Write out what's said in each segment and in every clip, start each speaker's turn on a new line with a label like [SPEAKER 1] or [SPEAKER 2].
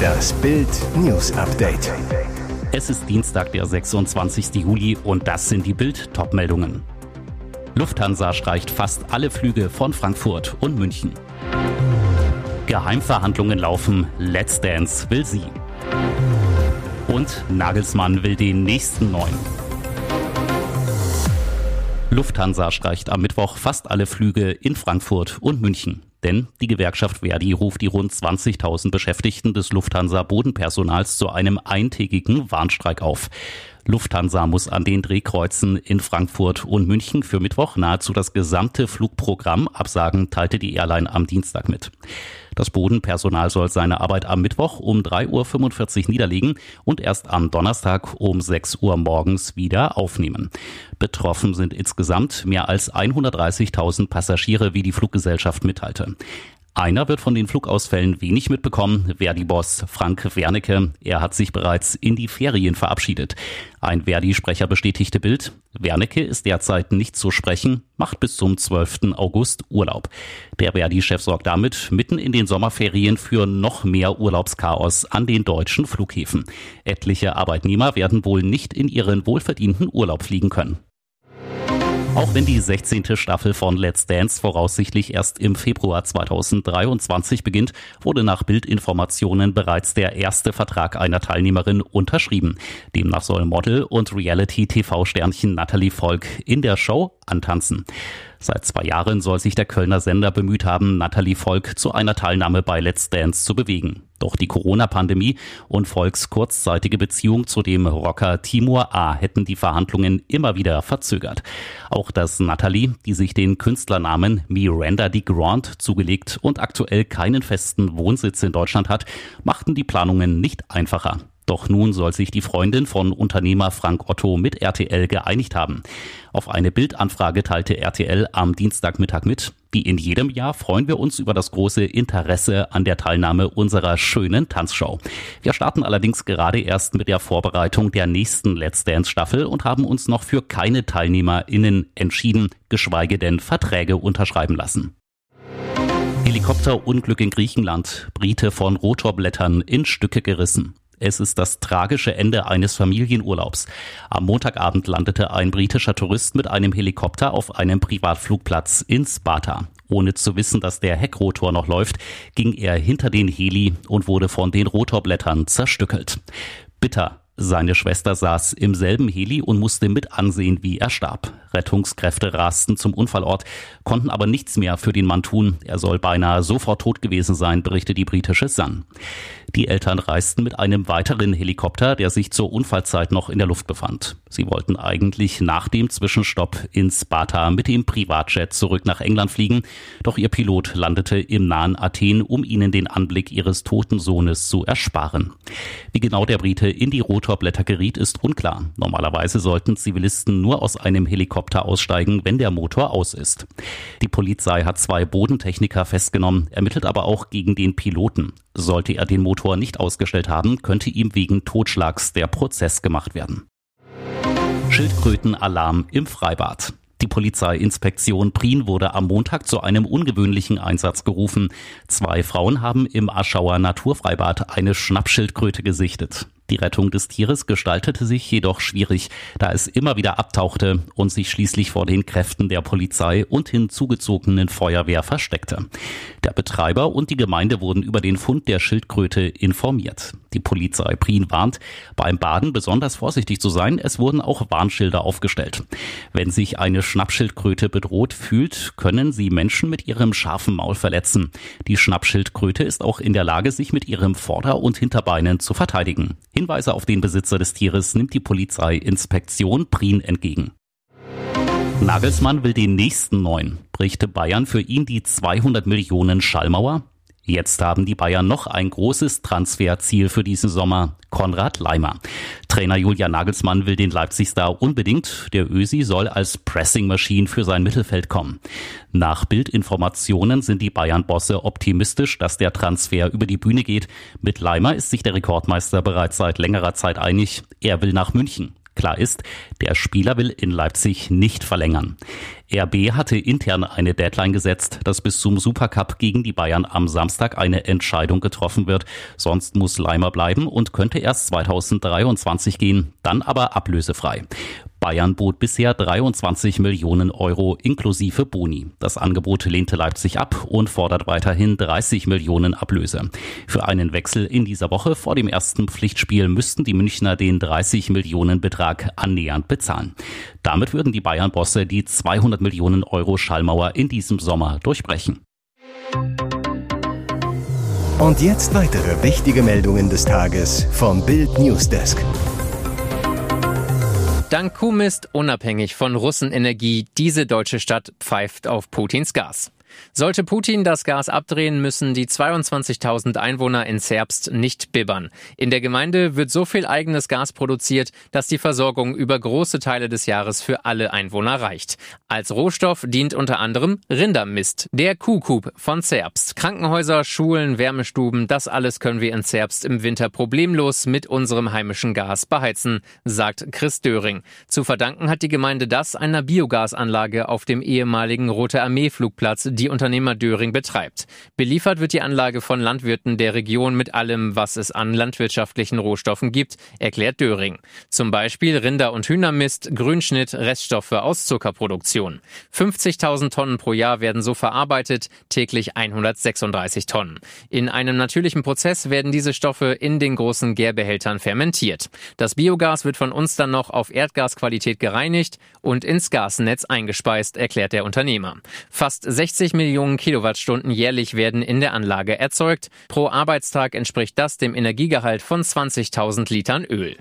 [SPEAKER 1] Das Bild News Update.
[SPEAKER 2] Es ist Dienstag, der 26. Juli und das sind die Bild Topmeldungen. Lufthansa streicht fast alle Flüge von Frankfurt und München. Geheimverhandlungen laufen, Let's Dance will sie. Und Nagelsmann will den nächsten neuen. Lufthansa streicht am Mittwoch fast alle Flüge in Frankfurt und München. Denn die Gewerkschaft Verdi ruft die rund 20.000 Beschäftigten des Lufthansa Bodenpersonals zu einem eintägigen Warnstreik auf. Lufthansa muss an den Drehkreuzen in Frankfurt und München für Mittwoch nahezu das gesamte Flugprogramm absagen, teilte die Airline am Dienstag mit. Das Bodenpersonal soll seine Arbeit am Mittwoch um 3.45 Uhr niederlegen und erst am Donnerstag um 6 Uhr morgens wieder aufnehmen. Betroffen sind insgesamt mehr als 130.000 Passagiere, wie die Fluggesellschaft mitteilte. Einer wird von den Flugausfällen wenig mitbekommen, Verdi-Boss Frank Wernicke. Er hat sich bereits in die Ferien verabschiedet. Ein Verdi-Sprecher bestätigte Bild. Wernicke ist derzeit nicht zu sprechen, macht bis zum 12. August Urlaub. Der Verdi-Chef sorgt damit mitten in den Sommerferien für noch mehr Urlaubschaos an den deutschen Flughäfen. Etliche Arbeitnehmer werden wohl nicht in ihren wohlverdienten Urlaub fliegen können. Auch wenn die 16. Staffel von Let's Dance voraussichtlich erst im Februar 2023 beginnt, wurde nach Bildinformationen bereits der erste Vertrag einer Teilnehmerin unterschrieben. Demnach soll Model und Reality-TV-Sternchen Natalie Volk in der Show antanzen. Seit zwei Jahren soll sich der Kölner Sender bemüht haben, Natalie Volk zu einer Teilnahme bei Let's Dance zu bewegen. Doch die Corona-Pandemie und Volks kurzzeitige Beziehung zu dem Rocker Timur A. hätten die Verhandlungen immer wieder verzögert. Auch dass Natalie, die sich den Künstlernamen Miranda de Grand zugelegt und aktuell keinen festen Wohnsitz in Deutschland hat, machten die Planungen nicht einfacher. Doch nun soll sich die Freundin von Unternehmer Frank Otto mit RTL geeinigt haben. Auf eine Bildanfrage teilte RTL am Dienstagmittag mit, wie in jedem Jahr freuen wir uns über das große Interesse an der Teilnahme unserer schönen Tanzshow. Wir starten allerdings gerade erst mit der Vorbereitung der nächsten Let's Dance Staffel und haben uns noch für keine TeilnehmerInnen entschieden, geschweige denn Verträge unterschreiben lassen. Helikopterunglück in Griechenland. Brite von Rotorblättern in Stücke gerissen. Es ist das tragische Ende eines Familienurlaubs. Am Montagabend landete ein britischer Tourist mit einem Helikopter auf einem Privatflugplatz in Sparta. Ohne zu wissen, dass der Heckrotor noch läuft, ging er hinter den Heli und wurde von den Rotorblättern zerstückelt. Bitter, seine Schwester saß im selben Heli und musste mit ansehen, wie er starb. Rettungskräfte rasten zum Unfallort, konnten aber nichts mehr für den Mann tun. Er soll beinahe sofort tot gewesen sein, berichtet die britische Sun. Die Eltern reisten mit einem weiteren Helikopter, der sich zur Unfallzeit noch in der Luft befand. Sie wollten eigentlich nach dem Zwischenstopp in Sparta mit dem Privatjet zurück nach England fliegen, doch ihr Pilot landete im nahen Athen, um ihnen den Anblick ihres toten Sohnes zu ersparen. Wie genau der Brite in die Rotorblätter geriet, ist unklar. Normalerweise sollten Zivilisten nur aus einem Helikopter aussteigen, wenn der Motor aus ist. Die Polizei hat zwei Bodentechniker festgenommen, ermittelt aber auch gegen den Piloten. Sollte er den Motor nicht ausgestellt haben, könnte ihm wegen Totschlags der Prozess gemacht werden. Schildkrötenalarm im Freibad. Die Polizeiinspektion Prien wurde am Montag zu einem ungewöhnlichen Einsatz gerufen. Zwei Frauen haben im Aschauer Naturfreibad eine Schnappschildkröte gesichtet. Die Rettung des Tieres gestaltete sich jedoch schwierig, da es immer wieder abtauchte und sich schließlich vor den Kräften der Polizei und hinzugezogenen Feuerwehr versteckte. Der Betreiber und die Gemeinde wurden über den Fund der Schildkröte informiert. Die Polizei Prien warnt, beim Baden besonders vorsichtig zu sein. Es wurden auch Warnschilder aufgestellt. Wenn sich eine Schnappschildkröte bedroht fühlt, können sie Menschen mit ihrem scharfen Maul verletzen. Die Schnappschildkröte ist auch in der Lage, sich mit ihrem Vorder- und Hinterbeinen zu verteidigen. Hinweise auf den Besitzer des Tieres nimmt die Polizei Inspektion Prien entgegen. Nagelsmann will den nächsten neuen. Brichte Bayern für ihn die 200 Millionen Schallmauer? Jetzt haben die Bayern noch ein großes Transferziel für diesen Sommer. Konrad Leimer. Trainer Julian Nagelsmann will den Leipzig-Star unbedingt. Der Ösi soll als Pressing-Machine für sein Mittelfeld kommen. Nach Bildinformationen sind die Bayern-Bosse optimistisch, dass der Transfer über die Bühne geht. Mit Leimer ist sich der Rekordmeister bereits seit längerer Zeit einig. Er will nach München. Klar ist, der Spieler will in Leipzig nicht verlängern. RB hatte intern eine Deadline gesetzt, dass bis zum Supercup gegen die Bayern am Samstag eine Entscheidung getroffen wird. Sonst muss Leimer bleiben und könnte erst 2023 gehen, dann aber ablösefrei. Bayern bot bisher 23 Millionen Euro inklusive Boni. Das Angebot lehnte Leipzig ab und fordert weiterhin 30 Millionen Ablöse. Für einen Wechsel in dieser Woche vor dem ersten Pflichtspiel müssten die Münchner den 30 Millionen Betrag annähernd bezahlen. Damit würden die Bayern-Bosse die 200 Millionen Euro Schallmauer in diesem Sommer durchbrechen.
[SPEAKER 1] Und jetzt weitere wichtige Meldungen des Tages vom Bild Newsdesk.
[SPEAKER 3] Dank Kuhmist unabhängig von Russenenergie, diese deutsche Stadt pfeift auf Putins Gas. Sollte Putin das Gas abdrehen, müssen die 22.000 Einwohner in Zerbst nicht bibbern. In der Gemeinde wird so viel eigenes Gas produziert, dass die Versorgung über große Teile des Jahres für alle Einwohner reicht. Als Rohstoff dient unter anderem Rindermist, der Kuhkub von Zerbst. Krankenhäuser, Schulen, Wärmestuben, das alles können wir in Zerbst im Winter problemlos mit unserem heimischen Gas beheizen, sagt Chris Döring. Zu verdanken hat die Gemeinde das einer Biogasanlage auf dem ehemaligen Rote Armee Flugplatz, die Unternehmer Döring betreibt. Beliefert wird die Anlage von Landwirten der Region mit allem, was es an landwirtschaftlichen Rohstoffen gibt, erklärt Döring. Zum Beispiel Rinder- und Hühnermist, Grünschnitt, Reststoffe aus Zuckerproduktion. 50.000 Tonnen pro Jahr werden so verarbeitet, täglich 136 Tonnen. In einem natürlichen Prozess werden diese Stoffe in den großen Gärbehältern fermentiert. Das Biogas wird von uns dann noch auf Erdgasqualität gereinigt und ins Gasnetz eingespeist, erklärt der Unternehmer. Fast 60 50 Millionen Kilowattstunden jährlich werden in der Anlage erzeugt. Pro Arbeitstag entspricht das dem Energiegehalt von 20.000 Litern Öl.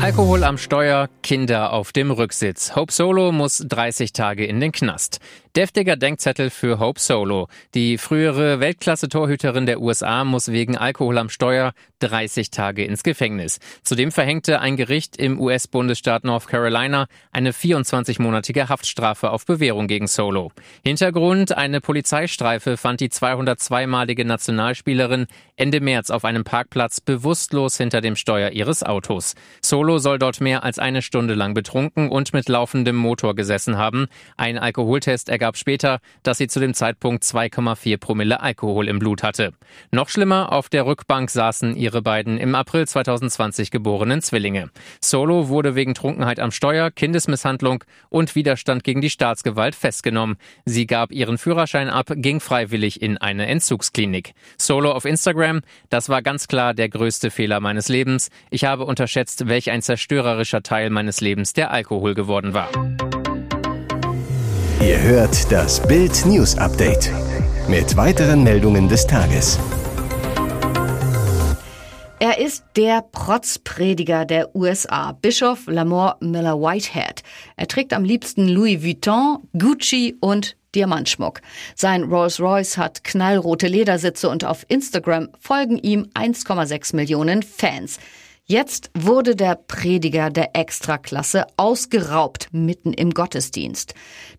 [SPEAKER 3] Alkohol am Steuer, Kinder auf dem Rücksitz. Hope Solo muss 30 Tage in den Knast. Deftiger Denkzettel für Hope Solo. Die frühere Weltklasse-Torhüterin der USA muss wegen Alkohol am Steuer 30 Tage ins Gefängnis. Zudem verhängte ein Gericht im US-Bundesstaat North Carolina eine 24-monatige Haftstrafe auf Bewährung gegen Solo. Hintergrund, eine Polizeistreife fand die 202-malige Nationalspielerin Ende März auf einem Parkplatz bewusstlos hinter dem Steuer ihres Autos. Solo soll dort mehr als eine Stunde lang betrunken und mit laufendem Motor gesessen haben. Ein Alkoholtest ergab gab später, dass sie zu dem Zeitpunkt 2,4 Promille Alkohol im Blut hatte. Noch schlimmer, auf der Rückbank saßen ihre beiden im April 2020 geborenen Zwillinge. Solo wurde wegen Trunkenheit am Steuer, Kindesmisshandlung und Widerstand gegen die Staatsgewalt festgenommen. Sie gab ihren Führerschein ab, ging freiwillig in eine Entzugsklinik. Solo auf Instagram, das war ganz klar der größte Fehler meines Lebens. Ich habe unterschätzt, welch ein zerstörerischer Teil meines Lebens der Alkohol geworden war.
[SPEAKER 1] Ihr hört das Bild News Update mit weiteren Meldungen des Tages.
[SPEAKER 4] Er ist der Protzprediger der USA, Bischof Lamore Miller Whitehead. Er trägt am liebsten Louis Vuitton, Gucci und Diamantschmuck. Sein Rolls-Royce hat knallrote Ledersitze und auf Instagram folgen ihm 1,6 Millionen Fans. Jetzt wurde der Prediger der Extraklasse ausgeraubt mitten im Gottesdienst.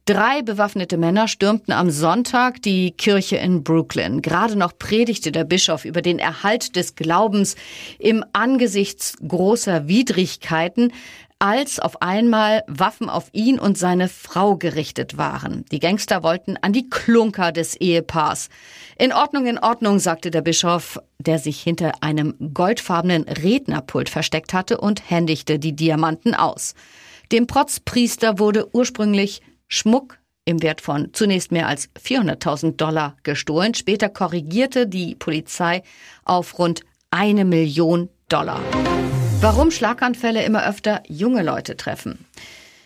[SPEAKER 4] Drei bewaffnete Männer stürmten am Sonntag die Kirche in Brooklyn. Gerade noch predigte der Bischof über den Erhalt des Glaubens im Angesichts großer Widrigkeiten als auf einmal Waffen auf ihn und seine Frau gerichtet waren. Die Gangster wollten an die Klunker des Ehepaars. In Ordnung, in Ordnung, sagte der Bischof, der sich hinter einem goldfarbenen Rednerpult versteckt hatte und händigte die Diamanten aus. Dem Protzpriester wurde ursprünglich Schmuck im Wert von zunächst mehr als 400.000 Dollar gestohlen. Später korrigierte die Polizei auf rund eine Million Dollar. Warum Schlaganfälle immer öfter junge Leute treffen.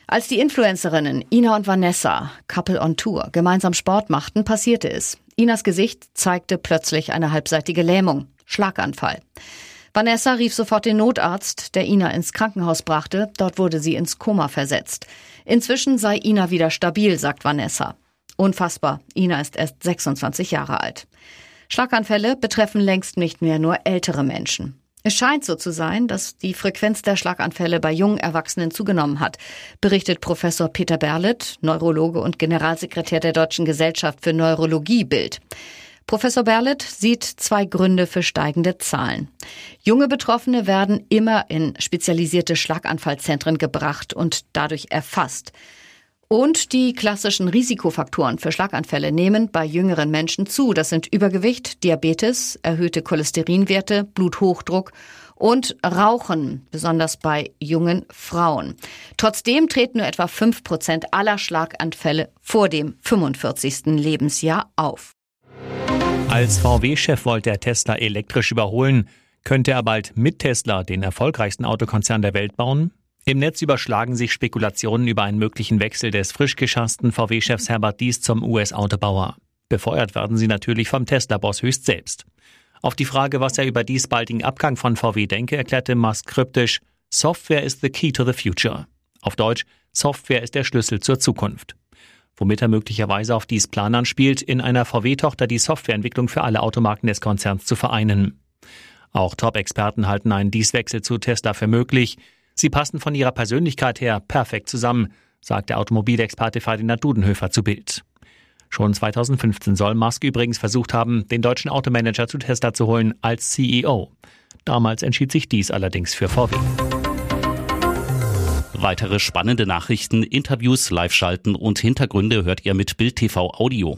[SPEAKER 4] Als die Influencerinnen Ina und Vanessa, Couple on Tour, gemeinsam Sport machten, passierte es. Inas Gesicht zeigte plötzlich eine halbseitige Lähmung. Schlaganfall. Vanessa rief sofort den Notarzt, der Ina ins Krankenhaus brachte. Dort wurde sie ins Koma versetzt. Inzwischen sei Ina wieder stabil, sagt Vanessa. Unfassbar. Ina ist erst 26 Jahre alt. Schlaganfälle betreffen längst nicht mehr nur ältere Menschen. Es scheint so zu sein, dass die Frequenz der Schlaganfälle bei jungen Erwachsenen zugenommen hat, berichtet Professor Peter Berlet, Neurologe und Generalsekretär der Deutschen Gesellschaft für Neurologie Bild. Professor Berlet sieht zwei Gründe für steigende Zahlen. Junge Betroffene werden immer in spezialisierte Schlaganfallzentren gebracht und dadurch erfasst. Und die klassischen Risikofaktoren für Schlaganfälle nehmen bei jüngeren Menschen zu. Das sind Übergewicht, Diabetes, erhöhte Cholesterinwerte, Bluthochdruck und Rauchen, besonders bei jungen Frauen. Trotzdem treten nur etwa fünf Prozent aller Schlaganfälle vor dem 45. Lebensjahr auf.
[SPEAKER 5] Als VW-Chef wollte er Tesla elektrisch überholen. Könnte er bald mit Tesla den erfolgreichsten Autokonzern der Welt bauen? Im Netz überschlagen sich Spekulationen über einen möglichen Wechsel des frisch geschassten VW-Chefs Herbert Dies zum US-Autobauer. Befeuert werden sie natürlich vom Tesla-Boss höchst selbst. Auf die Frage, was er über dies baldigen Abgang von VW denke, erklärte Musk kryptisch, Software is the key to the future. Auf Deutsch, Software ist der Schlüssel zur Zukunft. Womit er möglicherweise auf dies Plan anspielt, in einer VW-Tochter die Softwareentwicklung für alle Automarken des Konzerns zu vereinen. Auch Top-Experten halten einen Dieswechsel zu Tesla für möglich. Sie passen von ihrer Persönlichkeit her perfekt zusammen, sagt der Automobilexperte Ferdinand Dudenhöfer zu Bild. Schon 2015 soll Musk übrigens versucht haben, den deutschen Automanager zu Tesla zu holen als CEO. Damals entschied sich dies allerdings für VW.
[SPEAKER 2] Weitere spannende Nachrichten, Interviews, Live-Schalten und Hintergründe hört ihr mit Bild TV Audio.